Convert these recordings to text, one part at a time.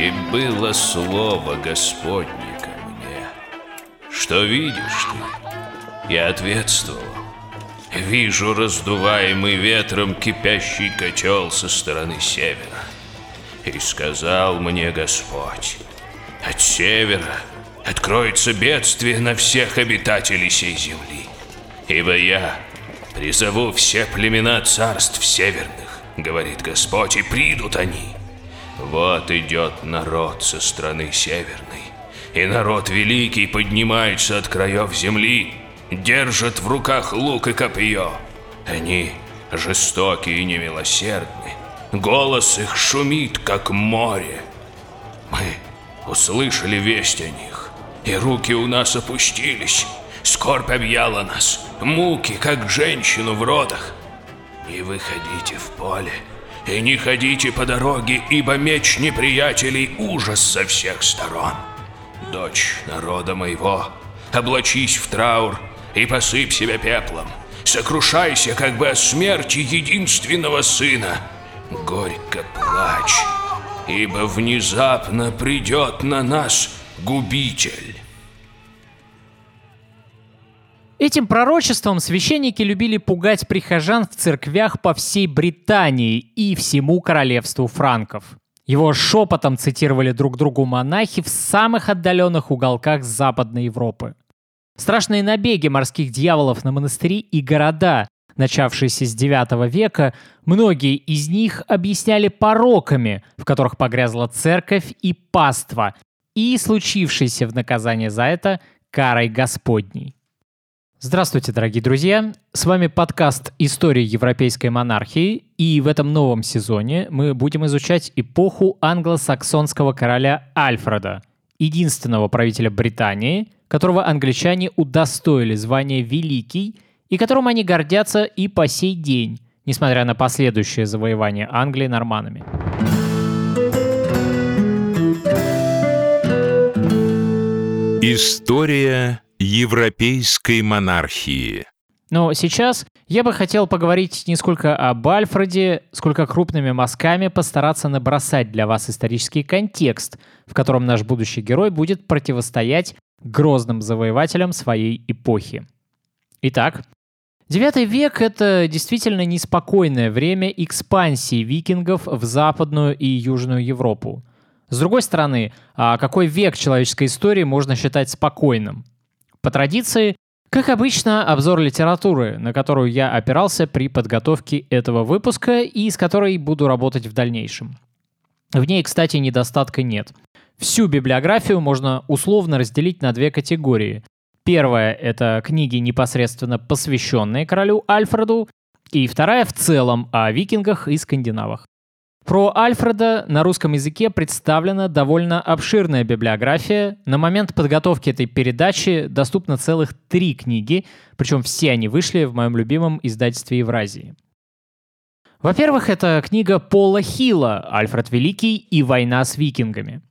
И было слово Господне ко мне. Что видишь ты? Я ответствовал. Вижу раздуваемый ветром кипящий котел со стороны севера. И сказал мне Господь, от севера откроется бедствие на всех обитателей сей земли. Ибо я призову все племена царств северных, говорит Господь, и придут они. Вот идет народ со страны северной, и народ великий поднимается от краев земли, держат в руках лук и копье. Они жестокие и немилосердны. Голос их шумит, как море. Мы услышали весть о них, и руки у нас опустились. Скорбь объяла нас, муки, как женщину в родах. И выходите в поле, и не ходите по дороге, ибо меч неприятелей ужас со всех сторон. Дочь народа моего, облачись в траур и посыпь себя пеплом. Сокрушайся как бы о смерти единственного сына. Горько плачь, ибо внезапно придет на нас губитель. Этим пророчеством священники любили пугать прихожан в церквях по всей Британии и всему королевству франков. Его шепотом цитировали друг другу монахи в самых отдаленных уголках Западной Европы. Страшные набеги морских дьяволов на монастыри и города, начавшиеся с IX века, многие из них объясняли пороками, в которых погрязла церковь и паства, и случившейся в наказание за это карой Господней. Здравствуйте, дорогие друзья! С вами подкаст «История европейской монархии», и в этом новом сезоне мы будем изучать эпоху англосаксонского короля Альфреда, единственного правителя Британии, которого англичане удостоили звания «Великий», и которым они гордятся и по сей день, несмотря на последующее завоевание Англии норманами. История европейской монархии. Но сейчас я бы хотел поговорить не сколько об Альфреде, сколько крупными мазками постараться набросать для вас исторический контекст, в котором наш будущий герой будет противостоять грозным завоевателям своей эпохи. Итак, Девятый век — это действительно неспокойное время экспансии викингов в Западную и Южную Европу. С другой стороны, а какой век человеческой истории можно считать спокойным? По традиции, как обычно, обзор литературы, на которую я опирался при подготовке этого выпуска и с которой буду работать в дальнейшем. В ней, кстати, недостатка нет. Всю библиографию можно условно разделить на две категории. Первая — это книги, непосредственно посвященные королю Альфреду, и вторая в целом о викингах и скандинавах. Про Альфреда на русском языке представлена довольно обширная библиография. На момент подготовки этой передачи доступно целых три книги, причем все они вышли в моем любимом издательстве Евразии. Во-первых, это книга Пола Хилла «Альфред Великий и война с викингами».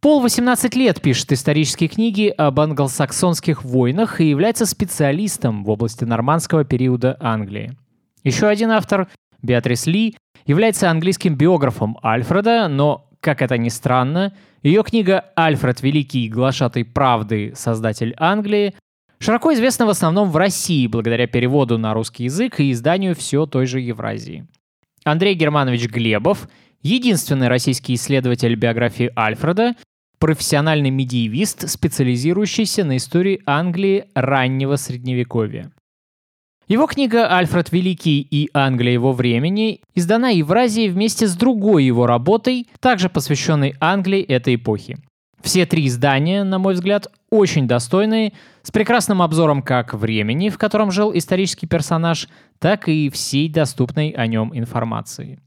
Пол 18 лет пишет исторические книги об англосаксонских войнах и является специалистом в области нормандского периода Англии. Еще один автор, Беатрис Ли, является английским биографом Альфреда, но, как это ни странно, ее книга «Альфред Великий, глашатый правды, создатель Англии» широко известна в основном в России благодаря переводу на русский язык и изданию все той же Евразии. Андрей Германович Глебов — единственный российский исследователь биографии Альфреда, профессиональный медиевист, специализирующийся на истории Англии раннего Средневековья. Его книга «Альфред Великий и Англия его времени» издана Евразией вместе с другой его работой, также посвященной Англии этой эпохи. Все три издания, на мой взгляд, очень достойные, с прекрасным обзором как времени, в котором жил исторический персонаж, так и всей доступной о нем информации.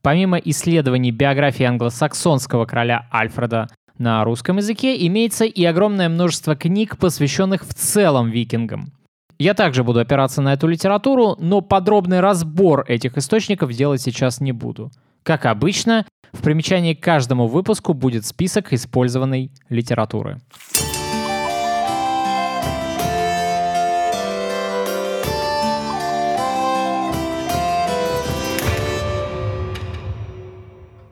Помимо исследований биографии англосаксонского короля Альфреда на русском языке, имеется и огромное множество книг, посвященных в целом викингам. Я также буду опираться на эту литературу, но подробный разбор этих источников делать сейчас не буду. Как обычно, в примечании к каждому выпуску будет список использованной литературы.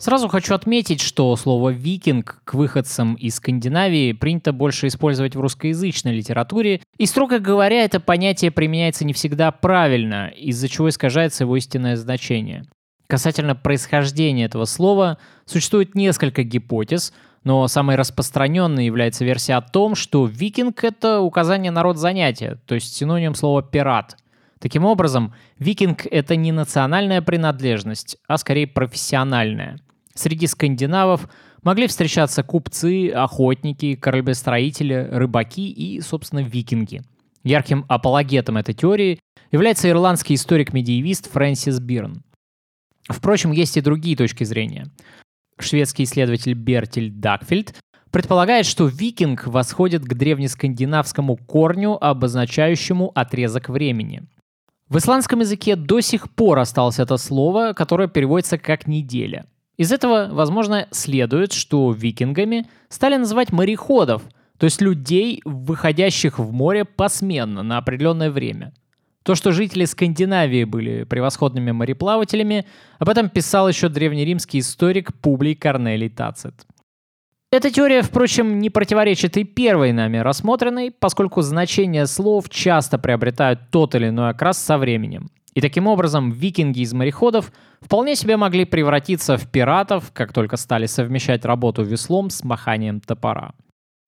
Сразу хочу отметить, что слово «викинг» к выходцам из Скандинавии принято больше использовать в русскоязычной литературе, и, строго говоря, это понятие применяется не всегда правильно, из-за чего искажается его истинное значение. Касательно происхождения этого слова существует несколько гипотез, но самой распространенной является версия о том, что викинг — это указание на род занятия, то есть синоним слова «пират». Таким образом, викинг — это не национальная принадлежность, а скорее профессиональная. Среди скандинавов могли встречаться купцы, охотники, кораблестроители, рыбаки и, собственно, викинги. Ярким апологетом этой теории является ирландский историк-медиевист Фрэнсис Бирн. Впрочем, есть и другие точки зрения. Шведский исследователь Бертель Дакфельд предполагает, что викинг восходит к древнескандинавскому корню, обозначающему отрезок времени. В исландском языке до сих пор осталось это слово, которое переводится как «неделя». Из этого, возможно, следует, что викингами стали называть мореходов, то есть людей, выходящих в море посменно на определенное время. То, что жители Скандинавии были превосходными мореплавателями, об этом писал еще древнеримский историк Публий Корнелий Тацит. Эта теория, впрочем, не противоречит и первой нами рассмотренной, поскольку значения слов часто приобретают тот или иной окрас со временем. И таким образом викинги из мореходов вполне себе могли превратиться в пиратов, как только стали совмещать работу веслом с маханием топора.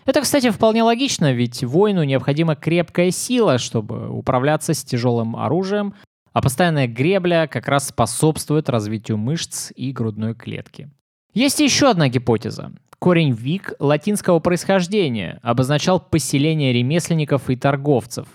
Это, кстати, вполне логично, ведь воину необходима крепкая сила, чтобы управляться с тяжелым оружием, а постоянная гребля как раз способствует развитию мышц и грудной клетки. Есть еще одна гипотеза. Корень «вик» латинского происхождения обозначал поселение ремесленников и торговцев.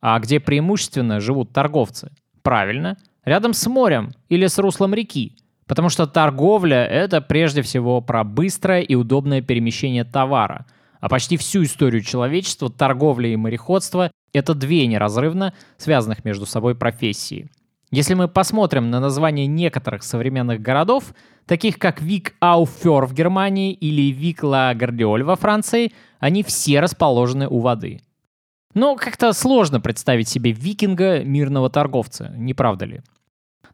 А где преимущественно живут торговцы? Правильно, рядом с морем или с руслом реки. Потому что торговля — это прежде всего про быстрое и удобное перемещение товара. А почти всю историю человечества торговля и мореходство — это две неразрывно связанных между собой профессии. Если мы посмотрим на названия некоторых современных городов, таких как Вик Ауфер в Германии или Вик Ла Гардиоль во Франции, они все расположены у воды. Но как-то сложно представить себе викинга мирного торговца, не правда ли?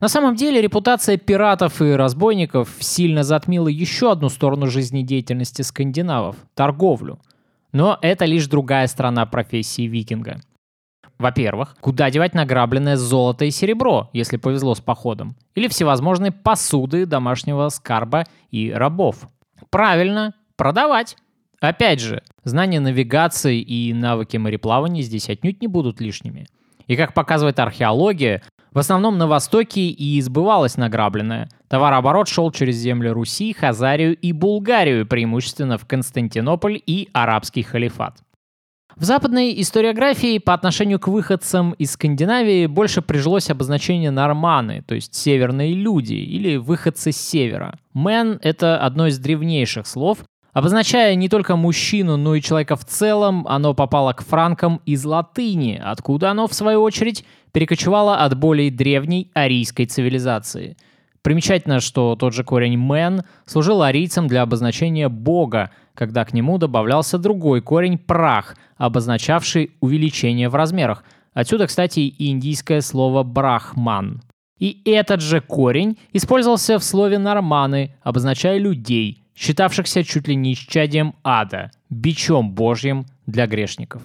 На самом деле репутация пиратов и разбойников сильно затмила еще одну сторону жизнедеятельности скандинавов – торговлю. Но это лишь другая сторона профессии викинга. Во-первых, куда девать награбленное золото и серебро, если повезло с походом? Или всевозможные посуды домашнего скарба и рабов? Правильно, продавать. Опять же, знания навигации и навыки мореплавания здесь отнюдь не будут лишними. И как показывает археология, в основном на Востоке и избывалось награбленное. Товарооборот шел через земли Руси, Хазарию и Булгарию, преимущественно в Константинополь и арабский халифат. В западной историографии по отношению к выходцам из Скандинавии больше прижилось обозначение норманы, то есть северные люди или выходцы с севера. Мэн — это одно из древнейших слов, Обозначая не только мужчину, но и человека в целом, оно попало к франкам из латыни, откуда оно, в свою очередь, перекочевало от более древней арийской цивилизации. Примечательно, что тот же корень «мен» служил арийцам для обозначения бога, когда к нему добавлялся другой корень «прах», обозначавший увеличение в размерах. Отсюда, кстати, и индийское слово «брахман». И этот же корень использовался в слове «норманы», обозначая людей – считавшихся чуть ли не исчадием ада, бичом божьим для грешников.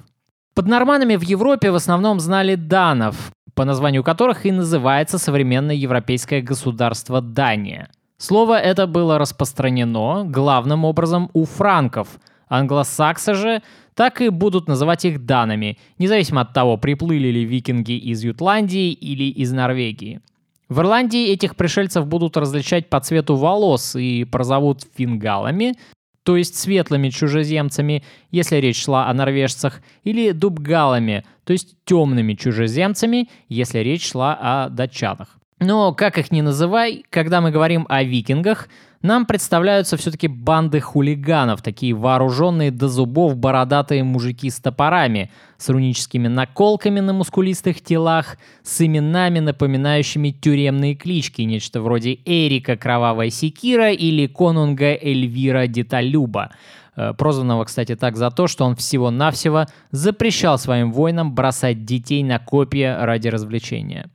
Под норманами в Европе в основном знали данов, по названию которых и называется современное европейское государство Дания. Слово это было распространено главным образом у франков. Англосаксы же так и будут называть их данами, независимо от того, приплыли ли викинги из Ютландии или из Норвегии. В Ирландии этих пришельцев будут различать по цвету волос и прозовут фингалами, то есть светлыми чужеземцами, если речь шла о норвежцах, или дубгалами, то есть темными чужеземцами, если речь шла о датчанах. Но как их ни называй, когда мы говорим о викингах, нам представляются все-таки банды хулиганов, такие вооруженные до зубов бородатые мужики с топорами, с руническими наколками на мускулистых телах, с именами, напоминающими тюремные клички, нечто вроде Эрика Кровавая Секира или Конунга Эльвира Деталюба, э, прозванного, кстати, так за то, что он всего-навсего запрещал своим воинам бросать детей на копья ради развлечения.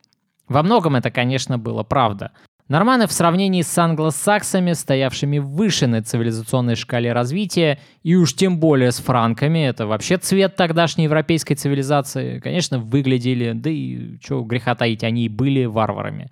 Во многом это, конечно, было правда. Норманы в сравнении с англосаксами, стоявшими выше на цивилизационной шкале развития, и уж тем более с франками, это вообще цвет тогдашней европейской цивилизации, конечно, выглядели, да и что греха таить, они и были варварами.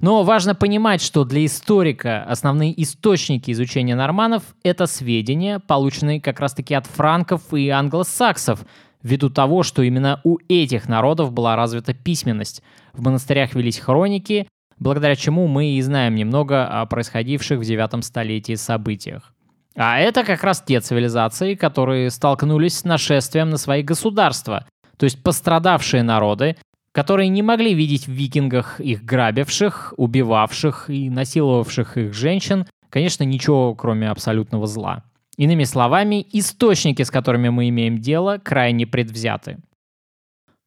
Но важно понимать, что для историка основные источники изучения норманов — это сведения, полученные как раз-таки от франков и англосаксов, ввиду того, что именно у этих народов была развита письменность. В монастырях велись хроники, благодаря чему мы и знаем немного о происходивших в девятом столетии событиях. А это как раз те цивилизации, которые столкнулись с нашествием на свои государства, то есть пострадавшие народы, которые не могли видеть в викингах их грабивших, убивавших и насиловавших их женщин, конечно, ничего кроме абсолютного зла. Иными словами, источники, с которыми мы имеем дело, крайне предвзяты.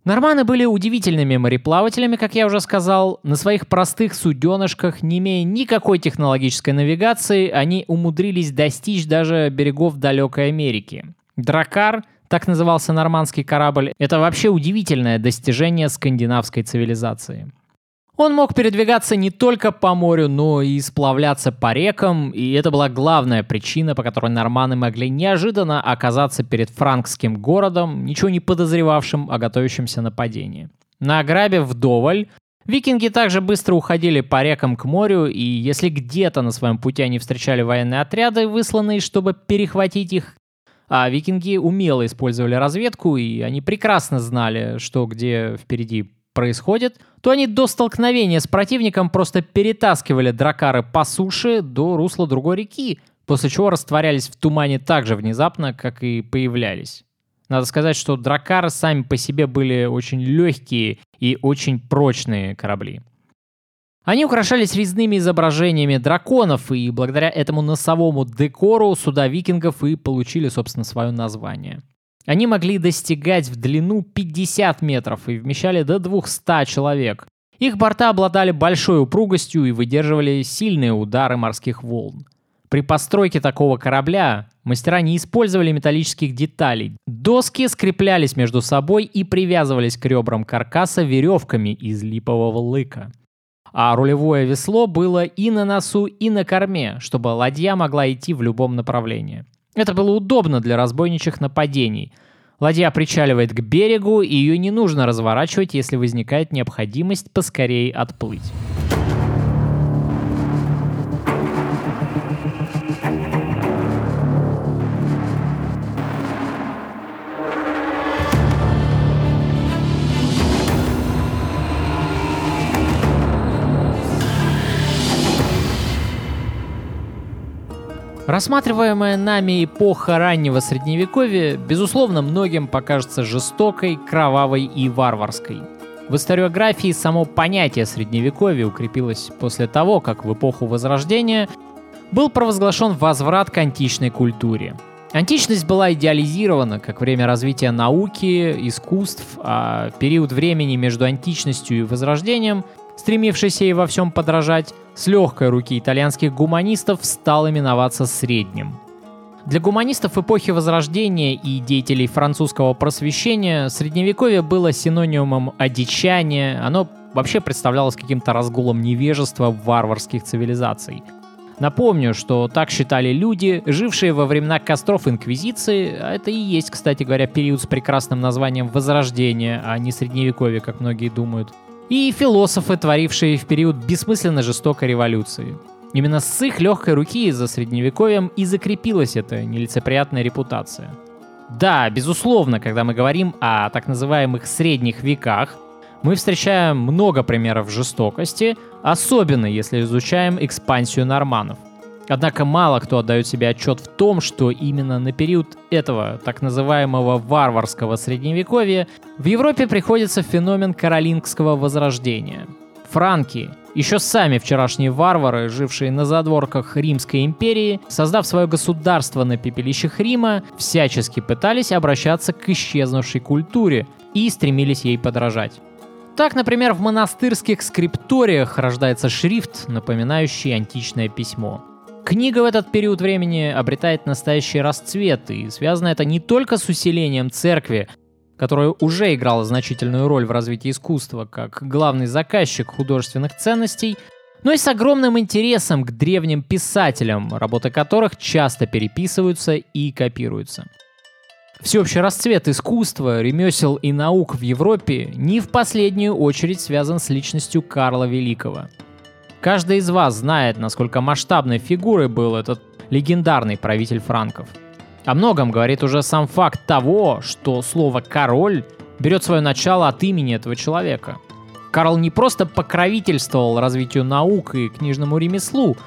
Норманы были удивительными мореплавателями, как я уже сказал. На своих простых суденышках, не имея никакой технологической навигации, они умудрились достичь даже берегов далекой Америки. Дракар, так назывался нормандский корабль, это вообще удивительное достижение скандинавской цивилизации. Он мог передвигаться не только по морю, но и сплавляться по рекам, и это была главная причина, по которой норманы могли неожиданно оказаться перед франкским городом, ничего не подозревавшим о готовящемся нападении. На грабе вдоволь, викинги также быстро уходили по рекам к морю, и если где-то на своем пути они встречали военные отряды, высланные, чтобы перехватить их, а викинги умело использовали разведку, и они прекрасно знали, что где впереди происходит, то они до столкновения с противником просто перетаскивали дракары по суше до русла другой реки, после чего растворялись в тумане так же внезапно, как и появлялись. Надо сказать, что дракары сами по себе были очень легкие и очень прочные корабли. Они украшались резными изображениями драконов, и благодаря этому носовому декору суда викингов и получили, собственно, свое название. Они могли достигать в длину 50 метров и вмещали до 200 человек. Их борта обладали большой упругостью и выдерживали сильные удары морских волн. При постройке такого корабля мастера не использовали металлических деталей. Доски скреплялись между собой и привязывались к ребрам каркаса веревками из липового лыка. А рулевое весло было и на носу, и на корме, чтобы ладья могла идти в любом направлении. Это было удобно для разбойничьих нападений. Ладья причаливает к берегу, и ее не нужно разворачивать, если возникает необходимость поскорее отплыть. Рассматриваемая нами эпоха раннего средневековья, безусловно, многим покажется жестокой, кровавой и варварской. В историографии само понятие средневековья укрепилось после того, как в эпоху Возрождения был провозглашен возврат к античной культуре. Античность была идеализирована как время развития науки, искусств, а период времени между античностью и Возрождением стремившийся ей во всем подражать, с легкой руки итальянских гуманистов стал именоваться средним. Для гуманистов эпохи Возрождения и деятелей французского просвещения средневековье было синонимом одичания, оно вообще представлялось каким-то разгулом невежества варварских цивилизаций. Напомню, что так считали люди, жившие во времена костров Инквизиции, а это и есть, кстати говоря, период с прекрасным названием Возрождения, а не Средневековье, как многие думают и философы, творившие в период бессмысленно жестокой революции. Именно с их легкой руки за средневековьем и закрепилась эта нелицеприятная репутация. Да, безусловно, когда мы говорим о так называемых средних веках, мы встречаем много примеров жестокости, особенно если изучаем экспансию норманов. Однако мало кто отдает себе отчет в том, что именно на период этого так называемого варварского средневековья в Европе приходится феномен каролингского возрождения. Франки, еще сами вчерашние варвары, жившие на задворках Римской империи, создав свое государство на пепелищах Рима, всячески пытались обращаться к исчезнувшей культуре и стремились ей подражать. Так, например, в монастырских скрипториях рождается шрифт, напоминающий античное письмо. Книга в этот период времени обретает настоящий расцвет, и связано это не только с усилением церкви, которая уже играла значительную роль в развитии искусства как главный заказчик художественных ценностей, но и с огромным интересом к древним писателям, работы которых часто переписываются и копируются. Всеобщий расцвет искусства, ремесел и наук в Европе не в последнюю очередь связан с личностью Карла Великого. Каждый из вас знает, насколько масштабной фигурой был этот легендарный правитель франков. О многом говорит уже сам факт того, что слово «король» берет свое начало от имени этого человека. Карл не просто покровительствовал развитию наук и книжному ремеслу,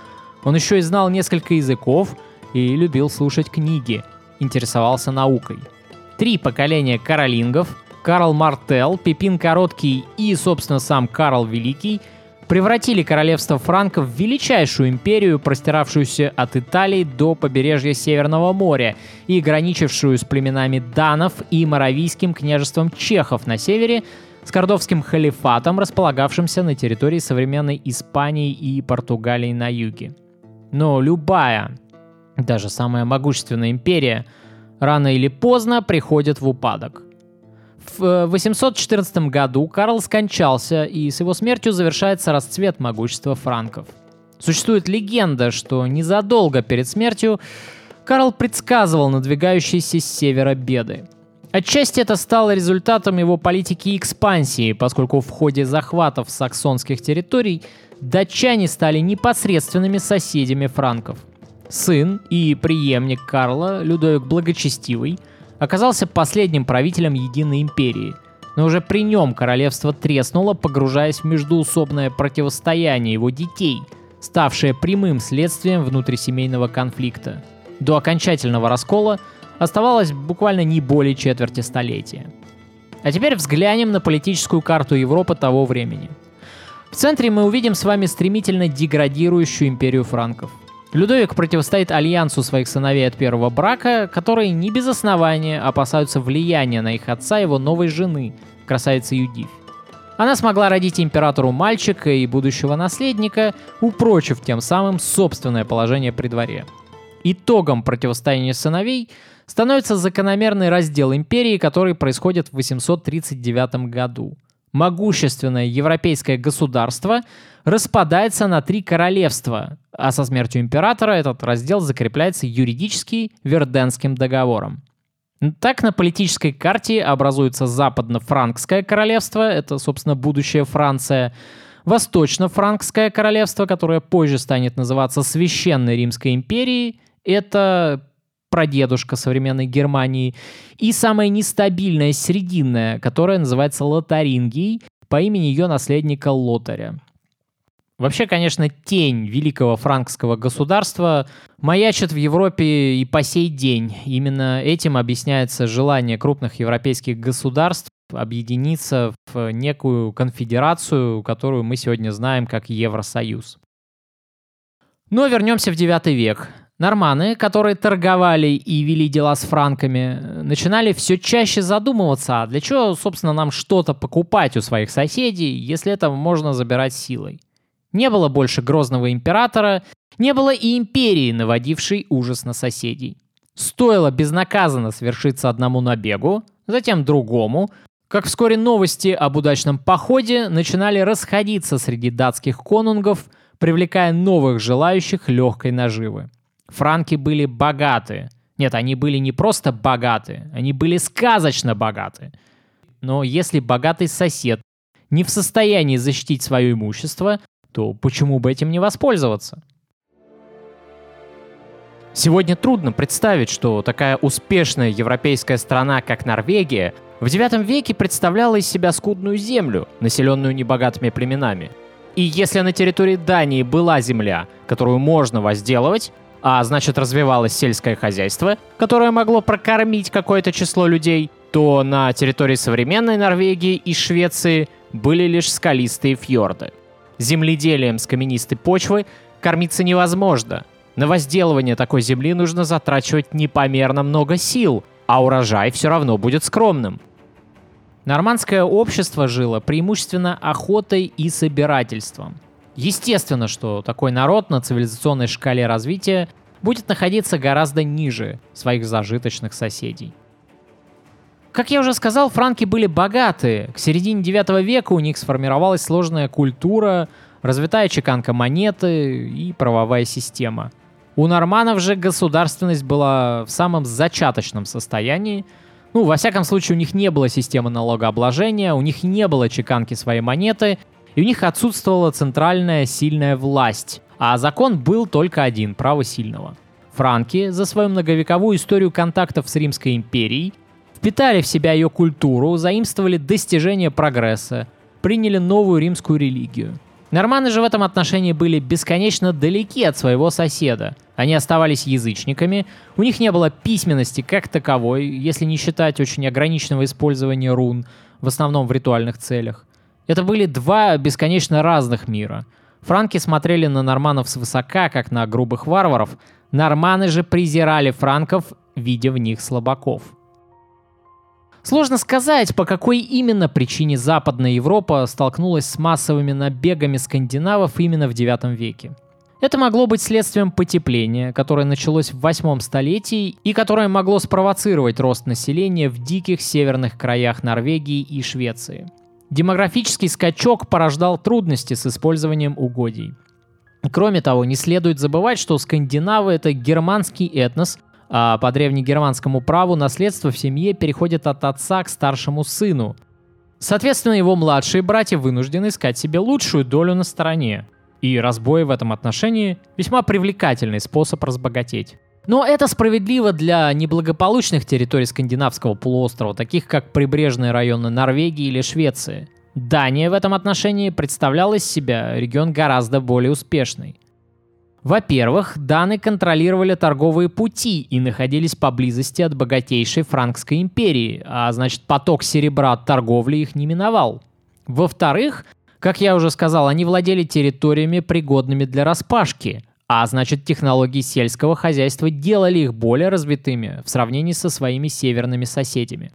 он еще и знал несколько языков и любил слушать книги, интересовался наукой. Три поколения каролингов – Карл Мартел, Пипин Короткий и, собственно, сам Карл Великий – превратили королевство франков в величайшую империю, простиравшуюся от Италии до побережья Северного моря и граничившую с племенами данов и моравийским княжеством чехов на севере, с кордовским халифатом, располагавшимся на территории современной Испании и Португалии на юге. Но любая, даже самая могущественная империя, рано или поздно приходит в упадок – в 814 э, году Карл скончался, и с его смертью завершается расцвет могущества франков. Существует легенда, что незадолго перед смертью Карл предсказывал надвигающиеся с севера беды. Отчасти это стало результатом его политики экспансии, поскольку в ходе захватов саксонских территорий датчане стали непосредственными соседями франков. Сын и преемник Карла, Людовик Благочестивый – оказался последним правителем Единой Империи, но уже при нем королевство треснуло, погружаясь в междуусобное противостояние его детей, ставшее прямым следствием внутрисемейного конфликта. До окончательного раскола оставалось буквально не более четверти столетия. А теперь взглянем на политическую карту Европы того времени. В центре мы увидим с вами стремительно деградирующую империю франков. Людовик противостоит альянсу своих сыновей от первого брака, которые не без основания опасаются влияния на их отца его новой жены, красавицы Юдивь. Она смогла родить императору мальчика и будущего наследника, упрочив тем самым собственное положение при дворе. Итогом противостояния сыновей становится закономерный раздел империи, который происходит в 839 году. Могущественное европейское государство распадается на три королевства, а со смертью императора этот раздел закрепляется юридически Верденским договором. Так на политической карте образуется Западно-Франкское королевство, это, собственно, будущая Франция, Восточно-Франкское королевство, которое позже станет называться Священной Римской империей, это прадедушка современной Германии, и самое нестабильное срединное, которое называется Лотарингией по имени ее наследника Лотаря. Вообще, конечно, тень великого франкского государства маячит в Европе и по сей день. Именно этим объясняется желание крупных европейских государств объединиться в некую конфедерацию, которую мы сегодня знаем как Евросоюз. Но вернемся в 9 век. Норманы, которые торговали и вели дела с франками, начинали все чаще задумываться, а для чего, собственно, нам что-то покупать у своих соседей, если это можно забирать силой. Не было больше грозного императора, не было и империи, наводившей ужас на соседей. Стоило безнаказанно свершиться одному набегу, затем другому, как вскоре новости об удачном походе начинали расходиться среди датских конунгов, привлекая новых желающих легкой наживы. Франки были богаты. Нет, они были не просто богаты, они были сказочно богаты. Но если богатый сосед не в состоянии защитить свое имущество, то почему бы этим не воспользоваться? Сегодня трудно представить, что такая успешная европейская страна, как Норвегия, в IX веке представляла из себя скудную землю, населенную небогатыми племенами. И если на территории Дании была земля, которую можно возделывать, а значит развивалось сельское хозяйство, которое могло прокормить какое-то число людей, то на территории современной Норвегии и Швеции были лишь скалистые фьорды. Земледелием с каменистой почвы кормиться невозможно. На возделывание такой земли нужно затрачивать непомерно много сил, а урожай все равно будет скромным. Нормандское общество жило преимущественно охотой и собирательством. Естественно, что такой народ на цивилизационной шкале развития будет находиться гораздо ниже своих зажиточных соседей. Как я уже сказал, франки были богаты. К середине 9 века у них сформировалась сложная культура, развитая чеканка монеты и правовая система. У норманов же государственность была в самом зачаточном состоянии. Ну, во всяком случае, у них не было системы налогообложения, у них не было чеканки своей монеты, и у них отсутствовала центральная сильная власть, а закон был только один – право сильного. Франки за свою многовековую историю контактов с Римской империей впитали в себя ее культуру, заимствовали достижения прогресса, приняли новую римскую религию. Норманы же в этом отношении были бесконечно далеки от своего соседа. Они оставались язычниками, у них не было письменности как таковой, если не считать очень ограниченного использования рун, в основном в ритуальных целях. Это были два бесконечно разных мира. Франки смотрели на норманов свысока, как на грубых варваров, норманы же презирали франков, видя в них слабаков. Сложно сказать, по какой именно причине Западная Европа столкнулась с массовыми набегами скандинавов именно в IX веке. Это могло быть следствием потепления, которое началось в восьмом столетии и которое могло спровоцировать рост населения в диких северных краях Норвегии и Швеции. Демографический скачок порождал трудности с использованием угодий. Кроме того, не следует забывать, что скандинавы — это германский этнос, а по древнегерманскому праву наследство в семье переходит от отца к старшему сыну. Соответственно, его младшие братья вынуждены искать себе лучшую долю на стороне. И разбой в этом отношении – весьма привлекательный способ разбогатеть. Но это справедливо для неблагополучных территорий скандинавского полуострова, таких как прибрежные районы Норвегии или Швеции. Дания в этом отношении представляла из себя регион гораздо более успешный. Во-первых, даны контролировали торговые пути и находились поблизости от богатейшей Франкской империи, а значит поток серебра от торговли их не миновал. Во-вторых, как я уже сказал, они владели территориями, пригодными для распашки, а значит технологии сельского хозяйства делали их более развитыми в сравнении со своими северными соседями.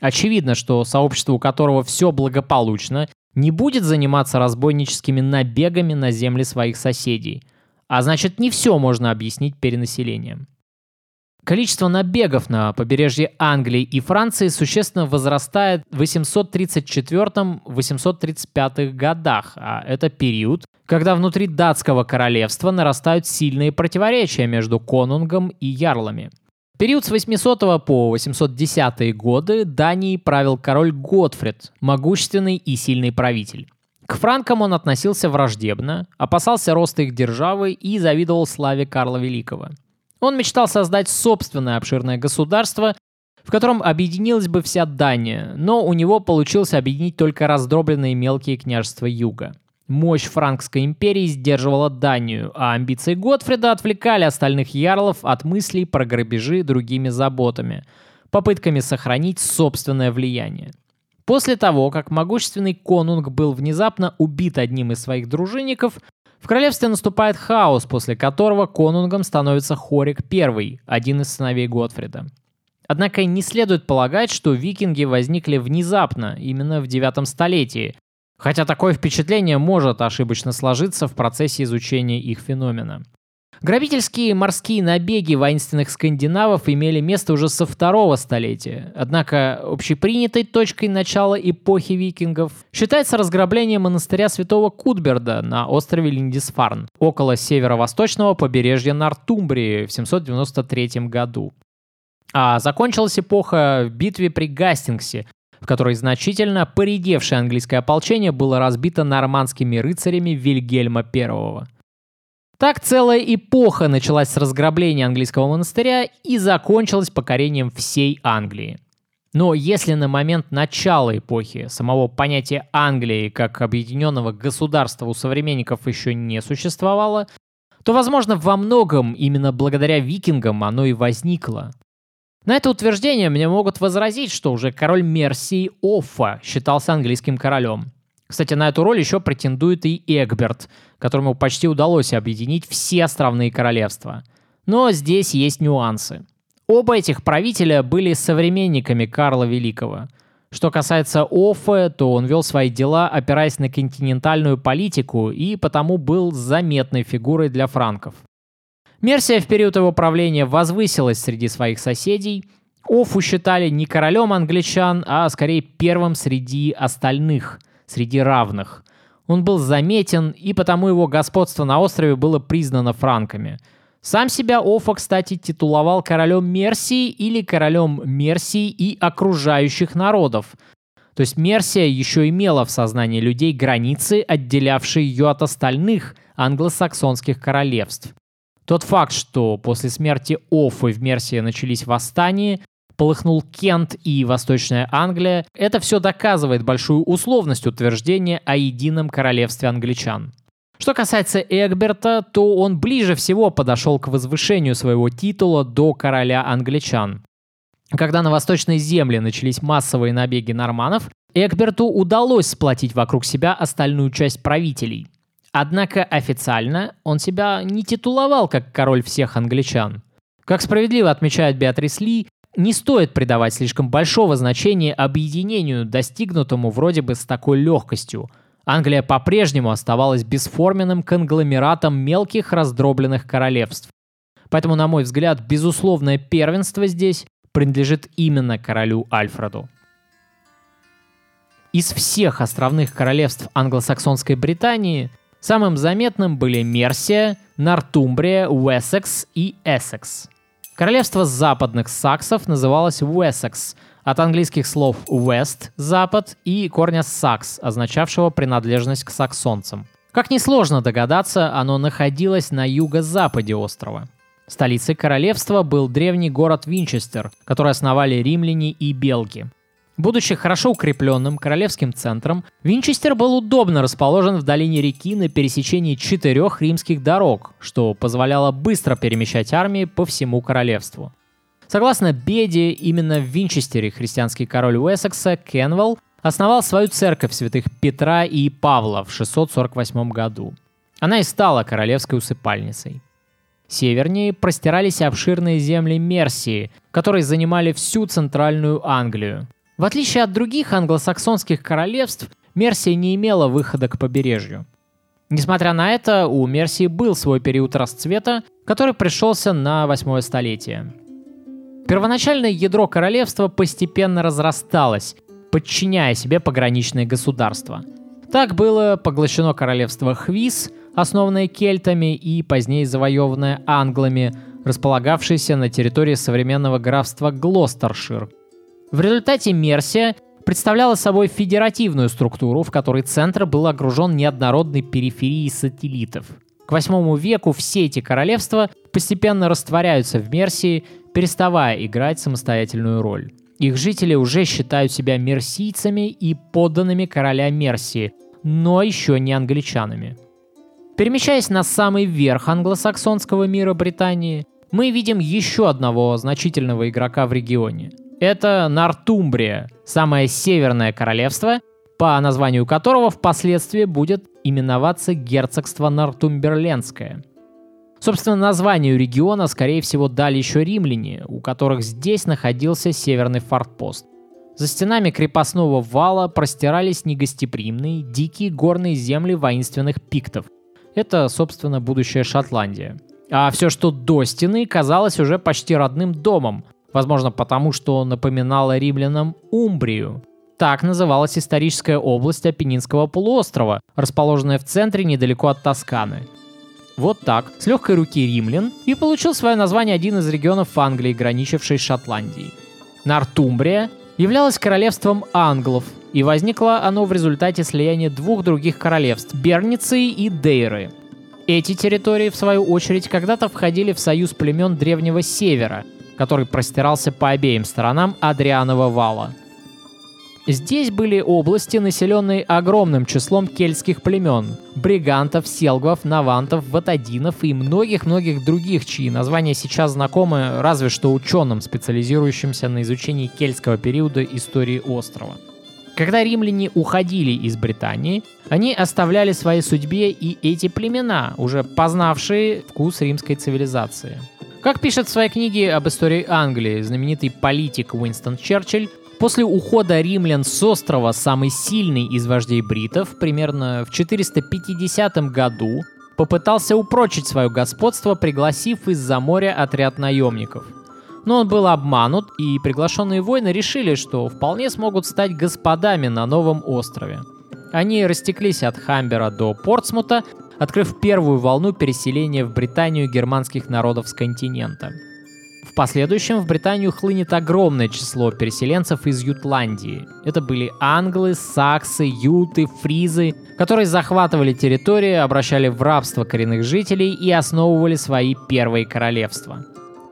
Очевидно, что сообщество, у которого все благополучно, не будет заниматься разбойническими набегами на земли своих соседей – а значит, не все можно объяснить перенаселением. Количество набегов на побережье Англии и Франции существенно возрастает в 834-835 годах, а это период, когда внутри датского королевства нарастают сильные противоречия между конунгом и ярлами. В период с 800 по 810 годы Данией правил король Готфрид, могущественный и сильный правитель. К франкам он относился враждебно, опасался роста их державы и завидовал славе Карла Великого. Он мечтал создать собственное обширное государство, в котором объединилась бы вся Дания, но у него получилось объединить только раздробленные мелкие княжества юга. Мощь Франкской империи сдерживала Данию, а амбиции Готфрида отвлекали остальных ярлов от мыслей про грабежи другими заботами, попытками сохранить собственное влияние. После того, как могущественный конунг был внезапно убит одним из своих дружинников, в королевстве наступает хаос, после которого конунгом становится Хорик I, один из сыновей Готфрида. Однако не следует полагать, что викинги возникли внезапно, именно в девятом столетии, хотя такое впечатление может ошибочно сложиться в процессе изучения их феномена. Грабительские морские набеги воинственных скандинавов имели место уже со второго столетия. Однако общепринятой точкой начала эпохи викингов считается разграбление монастыря святого Кутберда на острове Линдисфарн, около северо-восточного побережья Нортумбрии в 793 году. А закончилась эпоха в битве при Гастингсе, в которой значительно поредевшее английское ополчение было разбито нормандскими рыцарями Вильгельма I. Так целая эпоха началась с разграбления английского монастыря и закончилась покорением всей Англии. Но если на момент начала эпохи самого понятия Англии как объединенного государства у современников еще не существовало, то, возможно, во многом именно благодаря викингам оно и возникло. На это утверждение мне могут возразить, что уже король Мерсии Оффа считался английским королем. Кстати, на эту роль еще претендует и Эгберт, которому почти удалось объединить все островные королевства. Но здесь есть нюансы. Оба этих правителя были современниками Карла Великого. Что касается Оффе, то он вел свои дела, опираясь на континентальную политику и потому был заметной фигурой для франков. Мерсия в период его правления возвысилась среди своих соседей. Оффу считали не королем англичан, а скорее первым среди остальных – среди равных. Он был заметен, и потому его господство на острове было признано франками. Сам себя Офа, кстати, титуловал королем Мерсии или королем Мерсии и окружающих народов. То есть Мерсия еще имела в сознании людей границы, отделявшие ее от остальных англосаксонских королевств. Тот факт, что после смерти Оффы в Мерсии начались восстания, полыхнул Кент и Восточная Англия, это все доказывает большую условность утверждения о едином королевстве англичан. Что касается Эгберта, то он ближе всего подошел к возвышению своего титула до короля англичан. Когда на восточной земле начались массовые набеги норманов, Эгберту удалось сплотить вокруг себя остальную часть правителей. Однако официально он себя не титуловал как король всех англичан. Как справедливо отмечает Беатрис Ли, не стоит придавать слишком большого значения объединению, достигнутому вроде бы с такой легкостью. Англия по-прежнему оставалась бесформенным конгломератом мелких раздробленных королевств. Поэтому, на мой взгляд, безусловное первенство здесь принадлежит именно королю Альфреду. Из всех островных королевств англосаксонской Британии самым заметным были Мерсия, Нортумбрия, Уэссекс и Эссекс – Королевство западных саксов называлось Уэссекс, от английских слов «west» — «запад» и корня «сакс», означавшего принадлежность к саксонцам. Как несложно догадаться, оно находилось на юго-западе острова. Столицей королевства был древний город Винчестер, который основали римляне и белги. Будучи хорошо укрепленным королевским центром, Винчестер был удобно расположен в долине реки на пересечении четырех римских дорог, что позволяло быстро перемещать армии по всему королевству. Согласно Беде, именно в Винчестере христианский король Уэссекса Кенвелл основал свою церковь святых Петра и Павла в 648 году. Она и стала королевской усыпальницей. Севернее простирались обширные земли Мерсии, которые занимали всю центральную Англию. В отличие от других англосаксонских королевств, Мерсия не имела выхода к побережью. Несмотря на это, у Мерсии был свой период расцвета, который пришелся на восьмое столетие. Первоначальное ядро королевства постепенно разрасталось, подчиняя себе пограничные государства. Так было поглощено королевство Хвис, основанное кельтами и позднее завоеванное англами, располагавшееся на территории современного графства Глостершир – в результате Мерсия представляла собой федеративную структуру, в которой центр был окружен неоднородной периферией сателлитов. К восьмому веку все эти королевства постепенно растворяются в Мерсии, переставая играть самостоятельную роль. Их жители уже считают себя мерсийцами и подданными короля Мерсии, но еще не англичанами. Перемещаясь на самый верх англосаксонского мира Британии, мы видим еще одного значительного игрока в регионе – это Нортумбрия, самое северное королевство, по названию которого впоследствии будет именоваться герцогство Нортумберлендское. Собственно, названию региона, скорее всего, дали еще римляне, у которых здесь находился северный фортпост. За стенами крепостного вала простирались негостеприимные, дикие горные земли воинственных пиктов. Это, собственно, будущая Шотландия. А все, что до стены, казалось уже почти родным домом, возможно потому, что напоминала римлянам Умбрию. Так называлась историческая область Апеннинского полуострова, расположенная в центре недалеко от Тосканы. Вот так, с легкой руки римлян, и получил свое название один из регионов Англии, граничивший с Шотландией. Нортумбрия являлась королевством англов, и возникло оно в результате слияния двух других королевств – Берниции и Дейры. Эти территории, в свою очередь, когда-то входили в союз племен Древнего Севера, который простирался по обеим сторонам Адрианова вала. Здесь были области, населенные огромным числом кельтских племен – бригантов, селгвов, навантов, ватадинов и многих-многих других, чьи названия сейчас знакомы разве что ученым, специализирующимся на изучении кельтского периода истории острова. Когда римляне уходили из Британии, они оставляли своей судьбе и эти племена, уже познавшие вкус римской цивилизации – как пишет в своей книге об истории Англии знаменитый политик Уинстон Черчилль, после ухода римлян с острова самый сильный из вождей бритов примерно в 450 году попытался упрочить свое господство, пригласив из-за моря отряд наемников. Но он был обманут, и приглашенные воины решили, что вполне смогут стать господами на новом острове. Они растеклись от Хамбера до Портсмута, открыв первую волну переселения в Британию германских народов с континента. В последующем в Британию хлынет огромное число переселенцев из Ютландии. Это были англы, саксы, юты, фризы, которые захватывали территории, обращали в рабство коренных жителей и основывали свои первые королевства.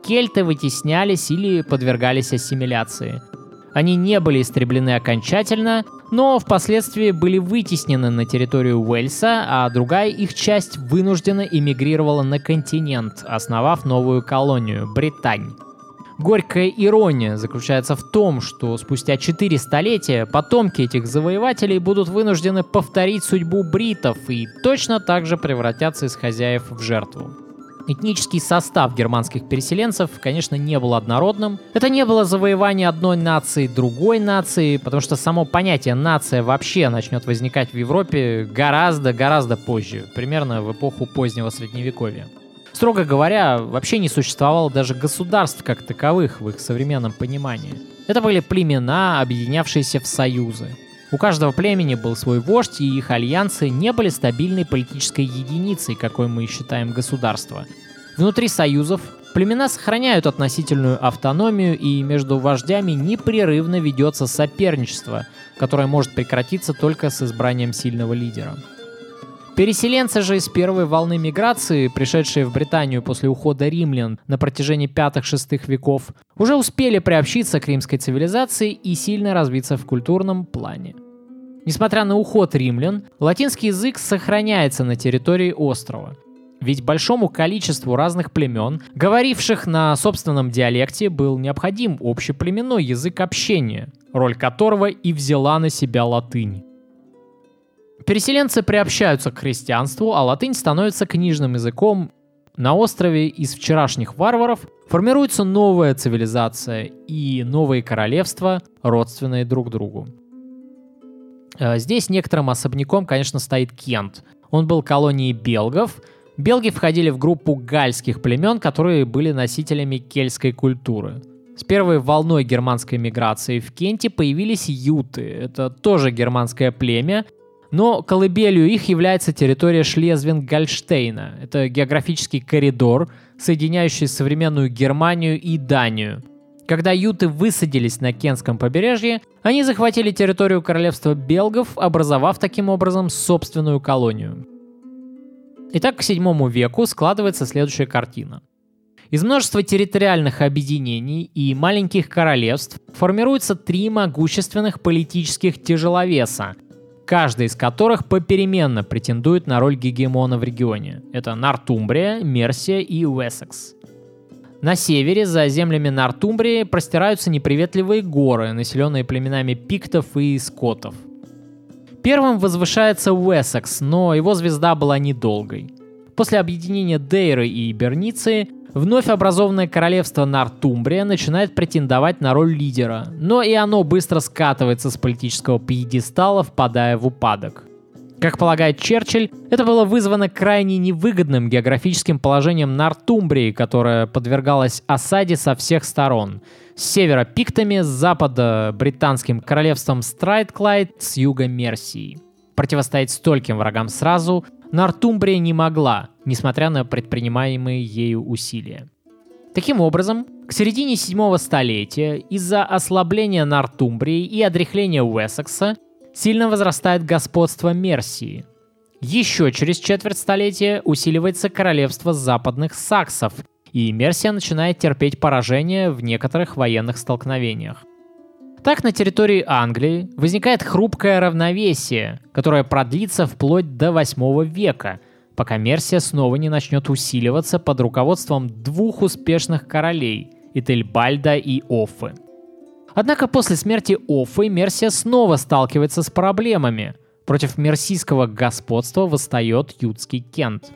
Кельты вытеснялись или подвергались ассимиляции. Они не были истреблены окончательно, но впоследствии были вытеснены на территорию Уэльса, а другая их часть вынужденно эмигрировала на континент, основав новую колонию – Британь. Горькая ирония заключается в том, что спустя четыре столетия потомки этих завоевателей будут вынуждены повторить судьбу бритов и точно так же превратятся из хозяев в жертву. Этнический состав германских переселенцев, конечно, не был однородным. Это не было завоевание одной нации другой нации, потому что само понятие «нация» вообще начнет возникать в Европе гораздо-гораздо позже, примерно в эпоху позднего Средневековья. Строго говоря, вообще не существовало даже государств как таковых в их современном понимании. Это были племена, объединявшиеся в союзы. У каждого племени был свой вождь, и их альянсы не были стабильной политической единицей, какой мы считаем государство. Внутри союзов племена сохраняют относительную автономию, и между вождями непрерывно ведется соперничество, которое может прекратиться только с избранием сильного лидера. Переселенцы же из первой волны миграции, пришедшие в Британию после ухода римлян на протяжении 5-6 веков, уже успели приобщиться к римской цивилизации и сильно развиться в культурном плане. Несмотря на уход римлян, латинский язык сохраняется на территории острова. Ведь большому количеству разных племен, говоривших на собственном диалекте, был необходим общеплеменной язык общения, роль которого и взяла на себя латынь. Переселенцы приобщаются к христианству, а латынь становится книжным языком. На острове из вчерашних варваров формируется новая цивилизация и новые королевства, родственные друг другу. Э, здесь некоторым особняком, конечно, стоит Кент. Он был колонией белгов. Белги входили в группу гальских племен, которые были носителями кельтской культуры. С первой волной германской миграции в Кенте появились юты. Это тоже германское племя, но колыбелью их является территория Шлезвинг-Гольштейна. Это географический коридор, соединяющий современную Германию и Данию. Когда юты высадились на Кенском побережье, они захватили территорию королевства белгов, образовав таким образом собственную колонию. Итак, к VII веку складывается следующая картина. Из множества территориальных объединений и маленьких королевств формируются три могущественных политических тяжеловеса, каждый из которых попеременно претендует на роль гегемона в регионе. Это Нортумбрия, Мерсия и Уэссекс. На севере, за землями Нортумбрии, простираются неприветливые горы, населенные племенами пиктов и скотов. Первым возвышается Уэссекс, но его звезда была недолгой. После объединения Дейры и Берниции вновь образованное королевство Нортумбрия начинает претендовать на роль лидера, но и оно быстро скатывается с политического пьедестала, впадая в упадок. Как полагает Черчилль, это было вызвано крайне невыгодным географическим положением Нортумбрии, которая подвергалась осаде со всех сторон. С севера пиктами, с запада британским королевством Стратклайд, с юга Мерсии. Противостоять стольким врагам сразу Нортумбрия не могла, несмотря на предпринимаемые ею усилия. Таким образом, к середине седьмого столетия из-за ослабления Нортумбрии и одряхления Уэссекса сильно возрастает господство Мерсии. Еще через четверть столетия усиливается королевство западных саксов, и Мерсия начинает терпеть поражение в некоторых военных столкновениях. Так на территории Англии возникает хрупкое равновесие, которое продлится вплоть до 8 века, пока Мерсия снова не начнет усиливаться под руководством двух успешных королей – Этельбальда и Оффы. Однако после смерти Оффы Мерсия снова сталкивается с проблемами. Против мерсийского господства восстает Ютский Кент.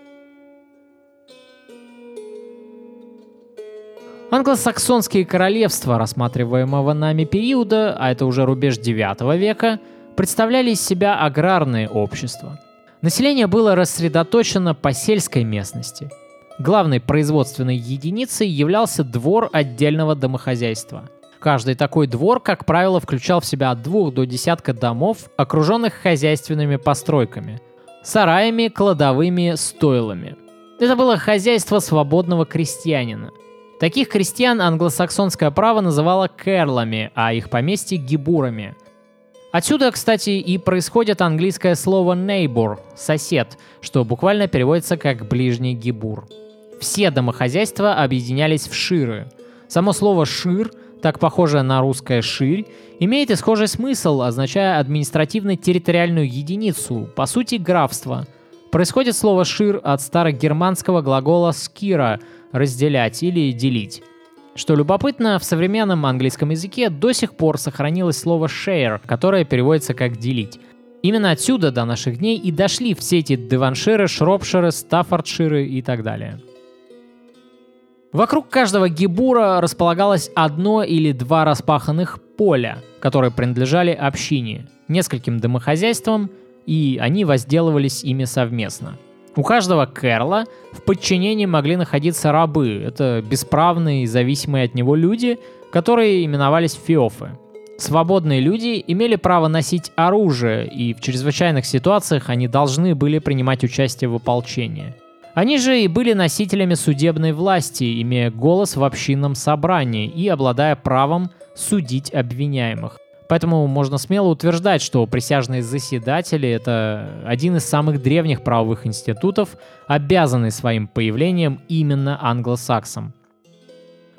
Англосаксонские королевства рассматриваемого нами периода, а это уже рубеж 9 века, представляли из себя аграрные общества. Население было рассредоточено по сельской местности. Главной производственной единицей являлся двор отдельного домохозяйства – Каждый такой двор, как правило, включал в себя от двух до десятка домов, окруженных хозяйственными постройками. Сараями, кладовыми, стойлами. Это было хозяйство свободного крестьянина. Таких крестьян англосаксонское право называло керлами, а их поместье – гибурами. Отсюда, кстати, и происходит английское слово neighbor – сосед, что буквально переводится как ближний гибур. Все домохозяйства объединялись в ширы. Само слово «шир» так похожее на русское «ширь», имеет и схожий смысл, означая административно-территориальную единицу, по сути графство. Происходит слово «шир» от старогерманского глагола «скира» — «разделять» или «делить». Что любопытно, в современном английском языке до сих пор сохранилось слово «share», которое переводится как «делить». Именно отсюда до наших дней и дошли все эти деванширы, шропширы, стаффордширы и так далее. Вокруг каждого гибура располагалось одно или два распаханных поля, которые принадлежали общине, нескольким домохозяйствам, и они возделывались ими совместно. У каждого керла в подчинении могли находиться рабы, это бесправные и зависимые от него люди, которые именовались феофы. Свободные люди имели право носить оружие, и в чрезвычайных ситуациях они должны были принимать участие в ополчении – они же и были носителями судебной власти, имея голос в общинном собрании и обладая правом судить обвиняемых. Поэтому можно смело утверждать, что присяжные заседатели — это один из самых древних правовых институтов, обязанный своим появлением именно англосаксам.